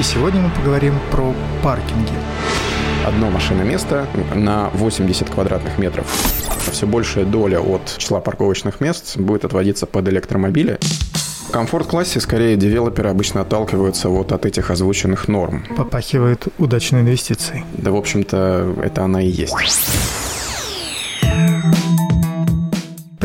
и сегодня мы поговорим про паркинги. Одно машиноместо на 80 квадратных метров. Все большая доля от числа парковочных мест будет отводиться под электромобили. В комфорт-классе скорее девелоперы обычно отталкиваются вот от этих озвученных норм. Попахивает удачной инвестицией. Да, в общем-то, это она и есть.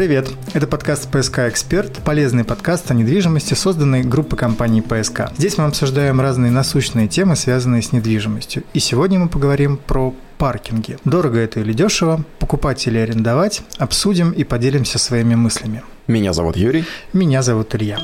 Привет! Это подкаст «ПСК Эксперт», полезный подкаст о недвижимости, созданный группой компаний «ПСК». Здесь мы обсуждаем разные насущные темы, связанные с недвижимостью. И сегодня мы поговорим про паркинги. Дорого это или дешево? Покупать или арендовать? Обсудим и поделимся своими мыслями. Меня зовут Юрий. Меня зовут Илья.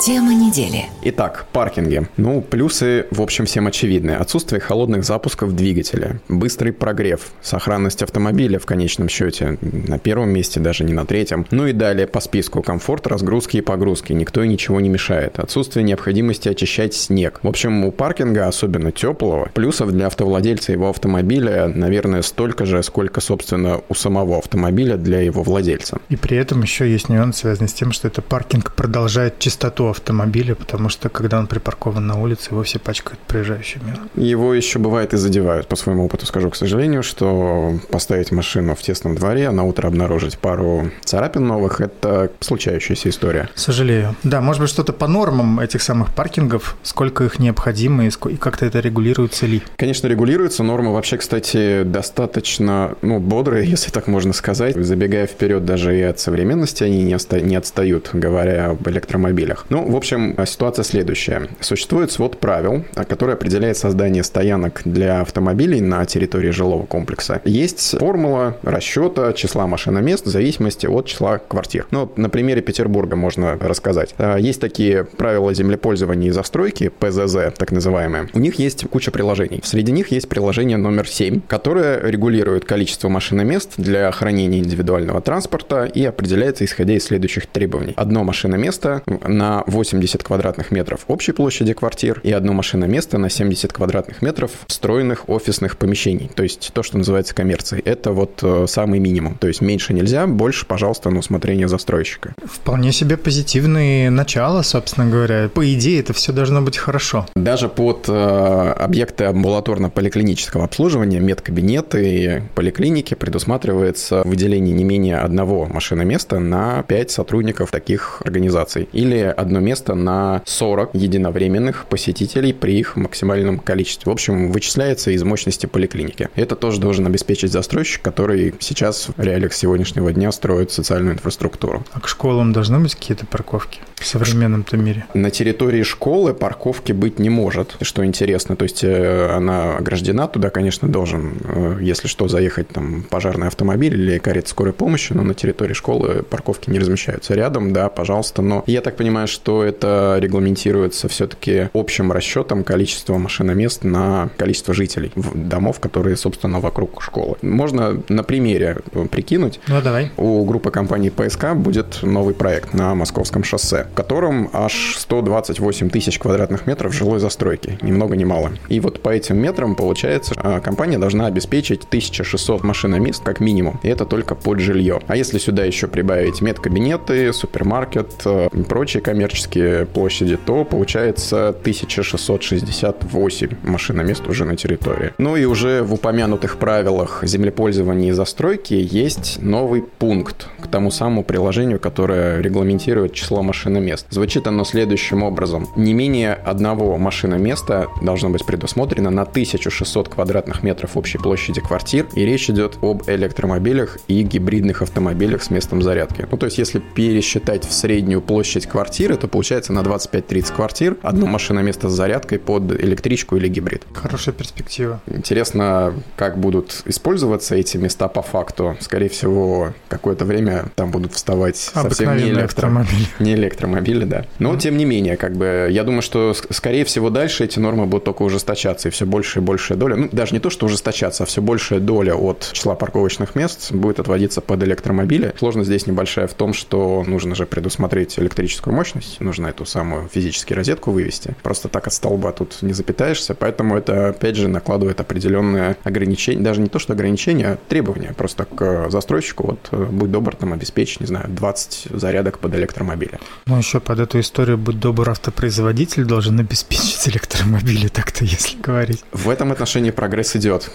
Тема недели. Итак, паркинги. Ну, плюсы, в общем, всем очевидны. Отсутствие холодных запусков двигателя, быстрый прогрев, сохранность автомобиля в конечном счете, на первом месте, даже не на третьем. Ну и далее по списку комфорт, разгрузки и погрузки. Никто и ничего не мешает. Отсутствие необходимости очищать снег. В общем, у паркинга, особенно теплого, плюсов для автовладельца его автомобиля, наверное, столько же, сколько, собственно, у самого автомобиля для его владельца. И при этом еще есть нюанс, связанный с тем, что это паркинг продолжает чистоту автомобиля, потому что когда он припаркован на улице, его все пачкают проезжающими. Его еще бывает и задевают. По своему опыту скажу, к сожалению, что поставить машину в тесном дворе, а на утро обнаружить пару царапин новых – это случающаяся история. Сожалею. Да, может быть, что-то по нормам этих самых паркингов, сколько их необходимо и, как-то это регулируется ли? Конечно, регулируется. Нормы вообще, кстати, достаточно ну, бодрые, если так можно сказать. Забегая вперед даже и от современности, они не, оста- не отстают, говоря об электромобилях. Ну, в общем, ситуация следующая. Существует свод правил, который определяет создание стоянок для автомобилей на территории жилого комплекса. Есть формула расчета числа машиномест в зависимости от числа квартир. Ну, на примере Петербурга можно рассказать. А, есть такие правила землепользования и застройки, ПЗЗ, так называемые. У них есть куча приложений. Среди них есть приложение номер 7, которое регулирует количество машиномест для хранения индивидуального транспорта и определяется исходя из следующих требований. Одно машиноместо на 80 квадратных метров общей площади квартир и одно машиноместо на 70 квадратных метров встроенных офисных помещений. То есть то, что называется коммерцией. Это вот э, самый минимум. То есть меньше нельзя, больше, пожалуйста, на усмотрение застройщика. Вполне себе позитивные начала, собственно говоря. По идее, это все должно быть хорошо. Даже под э, объекты амбулаторно-поликлинического обслуживания, медкабинеты поликлиники предусматривается выделение не менее одного машиноместа на 5 сотрудников таких организаций. Или одно место на 40 единовременных посетителей при их максимальном количестве. В общем, вычисляется из мощности поликлиники. Это тоже должен обеспечить застройщик, который сейчас в реалиях сегодняшнего дня строит социальную инфраструктуру. А к школам должны быть какие-то парковки в современном-то мире? На территории школы парковки быть не может, что интересно. То есть э, она ограждена, туда, конечно, должен, э, если что, заехать там пожарный автомобиль или карета скорой помощи, но на территории школы парковки не размещаются. Рядом, да, пожалуйста, но я так понимаю, что что это регламентируется все-таки общим расчетом количества машиномест на количество жителей домов, которые, собственно, вокруг школы. Можно на примере прикинуть. Ну, давай. У группы компаний ПСК будет новый проект на Московском шоссе, в котором аж 128 тысяч квадратных метров жилой застройки, ни много ни мало. И вот по этим метрам, получается, а, компания должна обеспечить 1600 машиномест как минимум, и это только под жилье. А если сюда еще прибавить медкабинеты, супермаркет, э, прочие коммерческие коммерческие площади, то получается 1668 машиномест уже на территории. Ну и уже в упомянутых правилах землепользования и застройки есть новый пункт к тому самому приложению, которое регламентирует число машиномест. Звучит оно следующим образом. Не менее одного машиноместа должно быть предусмотрено на 1600 квадратных метров общей площади квартир, и речь идет об электромобилях и гибридных автомобилях с местом зарядки. Ну, то есть, если пересчитать в среднюю площадь квартиры, то получается на 25-30 квартир одно машиноместо с зарядкой под электричку или гибрид. Хорошая перспектива. Интересно, как будут использоваться эти места по факту. Скорее всего, какое-то время там будут вставать совсем не, электромобили. не электромобили, да. Но, mm-hmm. тем не менее, как бы, я думаю, что, скорее всего, дальше эти нормы будут только ужесточаться, и все больше и большая доля, ну, даже не то, что ужесточаться, а все большая доля от числа парковочных мест будет отводиться под электромобили. Сложность здесь небольшая в том, что нужно же предусмотреть электрическую мощность, есть нужно эту самую физически розетку вывести. Просто так от столба тут не запитаешься, поэтому это, опять же, накладывает определенные ограничения, даже не то, что ограничения, а требования просто к застройщику, вот, э, будь добр, там, обеспечить, не знаю, 20 зарядок под электромобили. Ну, еще под эту историю, будь добр, автопроизводитель должен обеспечить электромобили, так-то, если говорить. В этом отношении прогресс идет.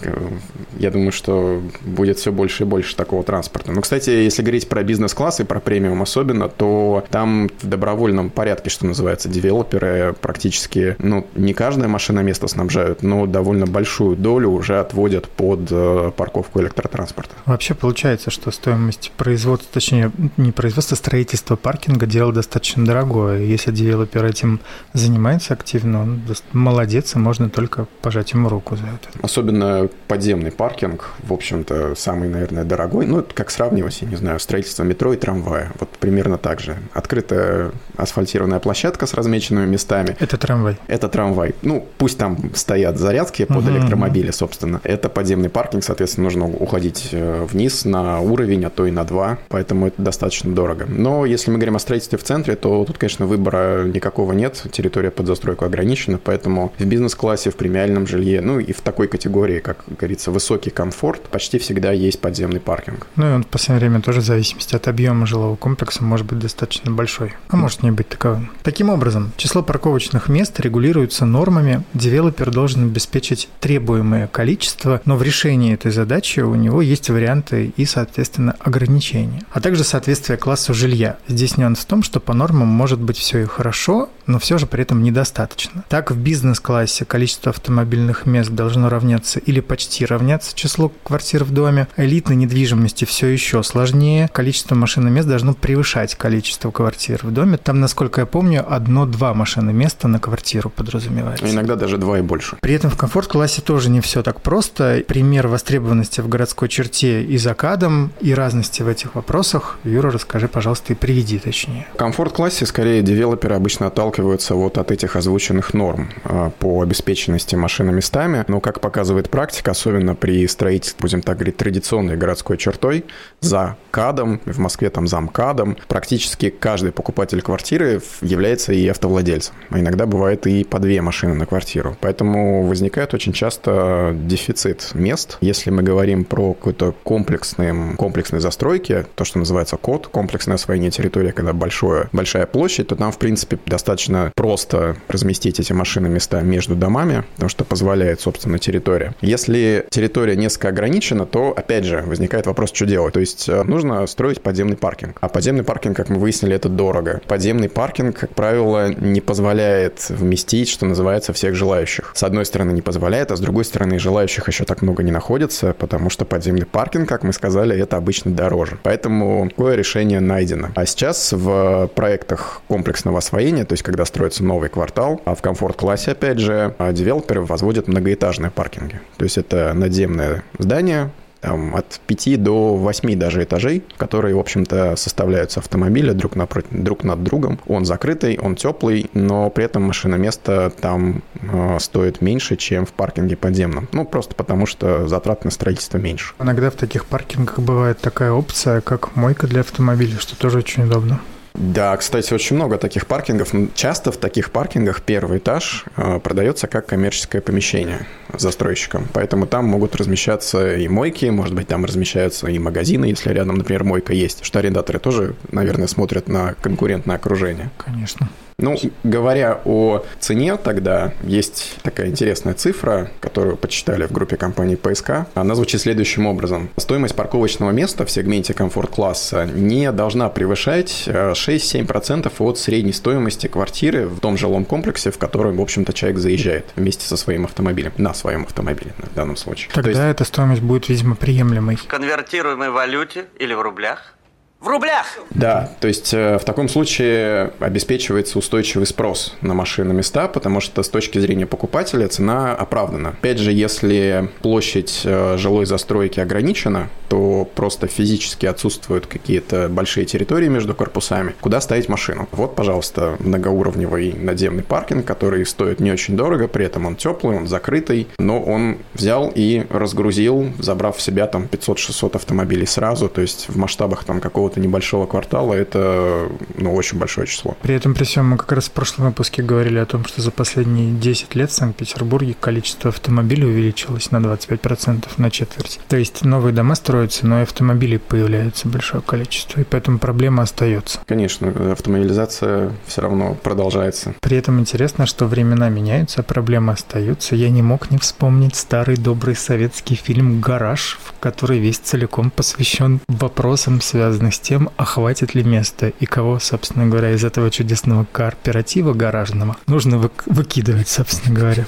Я думаю, что будет все больше и больше такого транспорта. Но, кстати, если говорить про бизнес-класс и про премиум особенно, то там в добровольном порядке, что называется, девелоперы практически, ну, не каждое машина место снабжают, но довольно большую долю уже отводят под э, парковку электротранспорта. Вообще получается, что стоимость производства, точнее, не производства, строительства паркинга дело достаточно дорогое. Если девелопер этим занимается активно, он молодец, и можно только пожать ему руку за это. Особенно подземный паркинг, в общем-то, самый, наверное, дорогой. Ну, это как сравнивать, я не знаю, строительство метро и трамвая. Вот примерно так же. Открытая асфальтированная площадка с размеченными местами. Это трамвай. Это трамвай. Ну, пусть там стоят зарядки под угу, электромобили, собственно. Это подземный паркинг, соответственно, нужно уходить э, вниз на уровень, а то и на два. Поэтому это достаточно дорого. Но если мы говорим о строительстве в центре, то тут, конечно, выбора никакого нет. Территория под застройку ограничена, поэтому в бизнес-классе, в премиальном жилье, ну и в такой категории, как говорится, высокий комфорт, почти всегда есть подземный паркинг. Ну и он в последнее время тоже в зависимости от объема жилого комплекса может быть достаточно большой, а может не быть таковым. Таким образом, число парковочных мест регулируется нормами, девелопер должен обеспечить требуемое количество, но в решении этой задачи у него есть варианты и, соответственно, ограничения, а также соответствие классу жилья. Здесь нюанс в том, что по нормам может быть все и хорошо, но все же при этом недостаточно. Так, в бизнес-классе количество автомобильных мест должно равняться или почти равняться числу квартир в доме. Элитной недвижимости все еще сложнее. Количество машин мест должно превышать количество квартир в доме. Там, насколько я помню, одно-два машины места на квартиру подразумевается. Иногда даже два и больше. При этом в комфорт-классе тоже не все так просто. Пример востребованности в городской черте и закадом, и разности в этих вопросах. Юра, расскажи, пожалуйста, и приведи точнее. В комфорт-классе скорее девелоперы обычно отталкиваются вот от этих озвученных норм а, по обеспеченности машиноместами. Но, как показывает практика, особенно при строительстве, будем так говорить, традиционной городской чертой, за КАДом, в Москве там за МКАДом, практически каждый покупатель квартиры является и автовладельцем. А иногда бывает и по две машины на квартиру. Поэтому возникает очень часто дефицит мест. Если мы говорим про какой-то комплексный, комплексной застройки, то, что называется код, комплексное освоение территории, когда большое, большая площадь, то там, в принципе, достаточно просто разместить эти машины места между домами, потому что позволяет, собственно, территория. Если территория несколько ограничена, то, опять же, возникает вопрос, что делать. То есть э, нужно строить подземный паркинг. А подземный паркинг, как мы выяснили, это дорого. Подземный паркинг, как правило, не позволяет вместить, что называется, всех желающих. С одной стороны, не позволяет, а с другой стороны, желающих еще так много не находится, потому что подземный паркинг, как мы сказали, это обычно дороже. Поэтому такое решение найдено. А сейчас в проектах комплексного освоения, то есть когда строится новый квартал, а в комфорт-классе, опять же, девелоперы возводят многоэтажные паркинги. То есть это надземное здание, там, от 5 до 8 даже этажей, которые, в общем-то, составляются автомобили друг, напротив, друг над другом. Он закрытый, он теплый, но при этом машиноместо там э, стоит меньше, чем в паркинге подземном. Ну, просто потому что затрат на строительство меньше. Иногда в таких паркингах бывает такая опция, как мойка для автомобиля, что тоже очень удобно. Да, кстати, очень много таких паркингов. Часто в таких паркингах первый этаж э, продается как коммерческое помещение застройщикам. Поэтому там могут размещаться и мойки, может быть, там размещаются и магазины, если рядом, например, мойка есть. Что арендаторы тоже, наверное, смотрят на конкурентное окружение. Конечно. Ну, говоря о цене, тогда есть такая интересная цифра, которую почитали в группе компании ПСК. Она звучит следующим образом. Стоимость парковочного места в сегменте комфорт-класса не должна превышать 6-7% э, от средней стоимости квартиры в том жилом комплексе, в который, в общем-то, человек заезжает вместе со своим автомобилем, на своем автомобиле в данном случае. Тогда есть... эта стоимость будет, видимо, приемлемой. В конвертируемой валюте или в рублях? В рублях! Да, то есть э, в таком случае обеспечивается устойчивый спрос на машины места, потому что с точки зрения покупателя цена оправдана. Опять же, если площадь э, жилой застройки ограничена, то просто физически отсутствуют какие-то большие территории между корпусами, куда ставить машину. Вот, пожалуйста, многоуровневый надземный паркинг, который стоит не очень дорого, при этом он теплый, он закрытый, но он взял и разгрузил, забрав в себя там 500-600 автомобилей сразу, то есть в масштабах там какого какого-то небольшого квартала это ну, очень большое число. При этом, при всем, мы как раз в прошлом выпуске говорили о том, что за последние 10 лет в Санкт-Петербурге количество автомобилей увеличилось на 25%, на четверть. То есть новые дома строятся, но и автомобилей появляется большое количество, и поэтому проблема остается. Конечно, автомобилизация все равно продолжается. При этом интересно, что времена меняются, а проблемы остаются. Я не мог не вспомнить старый добрый советский фильм «Гараж», в который весь целиком посвящен вопросам, связанным с тем, а хватит ли места и кого, собственно говоря, из этого чудесного кооператива гаражного нужно вы- выкидывать, собственно говоря.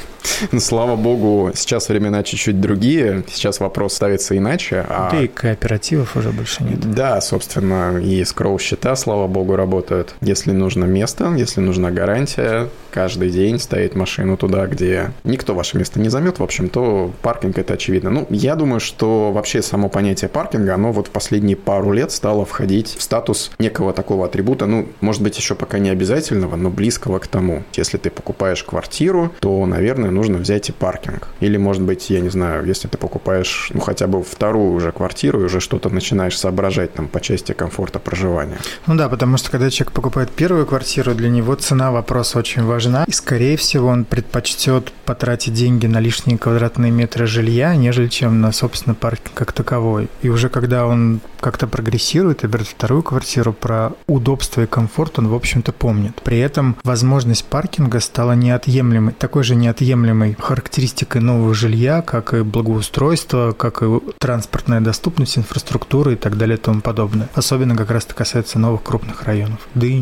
Ну, слава богу, сейчас времена чуть-чуть другие, сейчас вопрос ставится иначе. А... Да и кооперативов уже больше нет. Да, собственно, и скроу-счета, слава богу, работают. Если нужно место, если нужна гарантия, каждый день ставить машину туда, где никто ваше место не займет, в общем, то паркинг это очевидно. Ну, я думаю, что вообще само понятие паркинга, оно вот в последние пару лет стало входить в статус некого такого атрибута, ну, может быть, еще пока не обязательного, но близкого к тому. Если ты покупаешь квартиру, то, наверное, нужно взять и паркинг. Или, может быть, я не знаю, если ты покупаешь, ну, хотя бы вторую уже квартиру и уже что-то начинаешь соображать там по части комфорта проживания. Ну да, потому что когда человек покупает первую квартиру, для него цена вопроса очень важна. И, скорее всего, он предпочтет потратить деньги на лишние квадратные метры жилья, нежели чем на, собственно, паркинг как таковой. И уже когда он как-то прогрессирует и берет вторую квартиру, про удобство и комфорт он, в общем-то, помнит. При этом возможность паркинга стала неотъемлемой, такой же неотъемлемой характеристикой нового жилья, как и благоустройство, как и транспортная доступность, инфраструктура и так далее и тому подобное. Особенно как раз это касается новых крупных районов, да и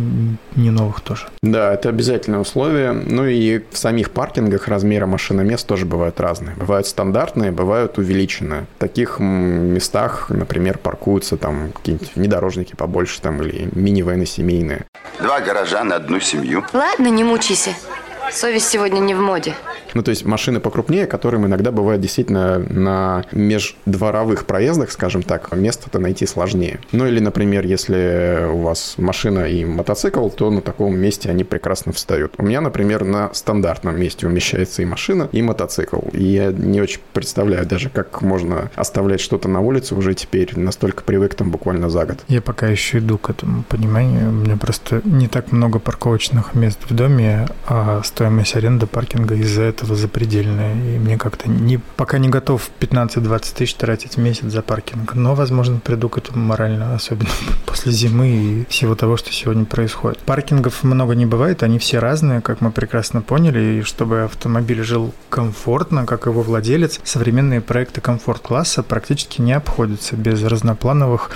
не новых тоже. Да, это обязательное условие. Ну и в самих паркингах размеры машиномест тоже бывают разные. Бывают стандартные, бывают увеличенные. В таких местах, например, паркуются там какие-нибудь внедорожники побольше там или минивены семейные. Два гаража на одну семью. Ладно, не мучайся. Совесть сегодня не в моде. Ну, то есть машины покрупнее, которым иногда бывает действительно на междворовых проездах, скажем так, место-то найти сложнее. Ну, или, например, если у вас машина и мотоцикл, то на таком месте они прекрасно встают. У меня, например, на стандартном месте умещается и машина, и мотоцикл. И я не очень представляю даже, как можно оставлять что-то на улице уже теперь. Настолько привык там буквально за год. Я пока еще иду к этому пониманию. У меня просто не так много парковочных мест в доме, а стоимость аренды паркинга из-за этого запредельная. И мне как-то не, пока не готов 15-20 тысяч тратить в месяц за паркинг. Но, возможно, приду к этому морально, особенно после зимы и всего того, что сегодня происходит. Паркингов много не бывает, они все разные, как мы прекрасно поняли. И чтобы автомобиль жил комфортно, как его владелец, современные проекты комфорт-класса практически не обходятся без разноплановых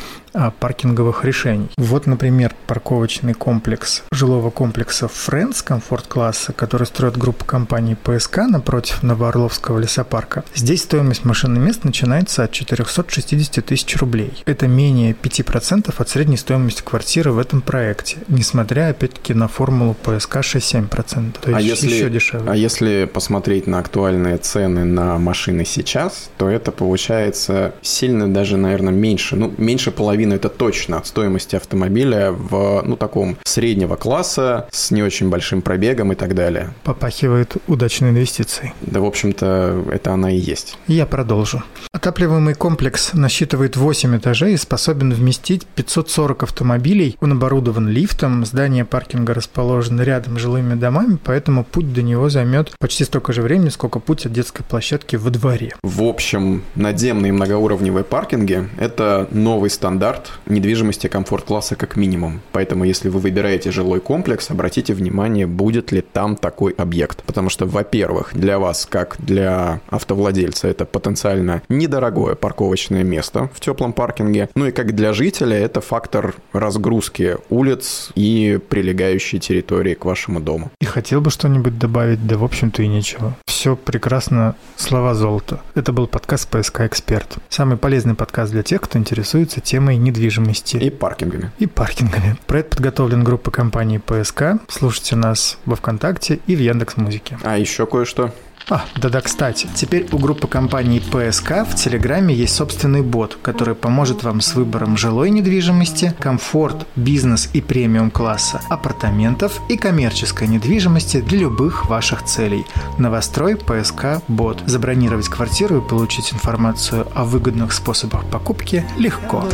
паркинговых решений. Вот, например, парковочный комплекс жилого комплекса Friends комфорт-класса, который строит группа компаний ПСК напротив Новоорловского лесопарка. Здесь стоимость машинных мест начинается от 460 тысяч рублей. Это менее 5% от средней стоимости квартиры в этом проекте, несмотря, опять-таки, на формулу ПСК 6-7%. То а есть если, еще дешевле. А если посмотреть на актуальные цены на машины сейчас, то это получается сильно даже, наверное, меньше, ну, меньше половины половину это точно от стоимости автомобиля в, ну, таком среднего класса с не очень большим пробегом и так далее. Попахивает удачной инвестицией. Да, в общем-то, это она и есть. Я продолжу. Отапливаемый комплекс насчитывает 8 этажей и способен вместить 540 автомобилей. Он оборудован лифтом, здание паркинга расположено рядом с жилыми домами, поэтому путь до него займет почти столько же времени, сколько путь от детской площадки во дворе. В общем, надземные многоуровневые паркинги – это новый стандарт стандарт недвижимости комфорт-класса как минимум. Поэтому, если вы выбираете жилой комплекс, обратите внимание, будет ли там такой объект. Потому что, во-первых, для вас, как для автовладельца, это потенциально недорогое парковочное место в теплом паркинге. Ну и как для жителя, это фактор разгрузки улиц и прилегающей территории к вашему дому. И хотел бы что-нибудь добавить, да в общем-то и ничего. Все прекрасно, слова золота. Это был подкаст «ПСК Эксперт». Самый полезный подкаст для тех, кто интересуется темой недвижимости. И паркингами. И паркингами. Проект подготовлен группой компании ПСК. Слушайте нас во ВКонтакте и в Яндекс Музыке. А еще кое-что. А, да-да, кстати, теперь у группы компаний ПСК в Телеграме есть собственный бот, который поможет вам с выбором жилой недвижимости, комфорт, бизнес и премиум класса, апартаментов и коммерческой недвижимости для любых ваших целей. Новострой ПСК Бот. Забронировать квартиру и получить информацию о выгодных способах покупки легко.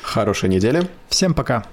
Хорошей недели. Всем пока!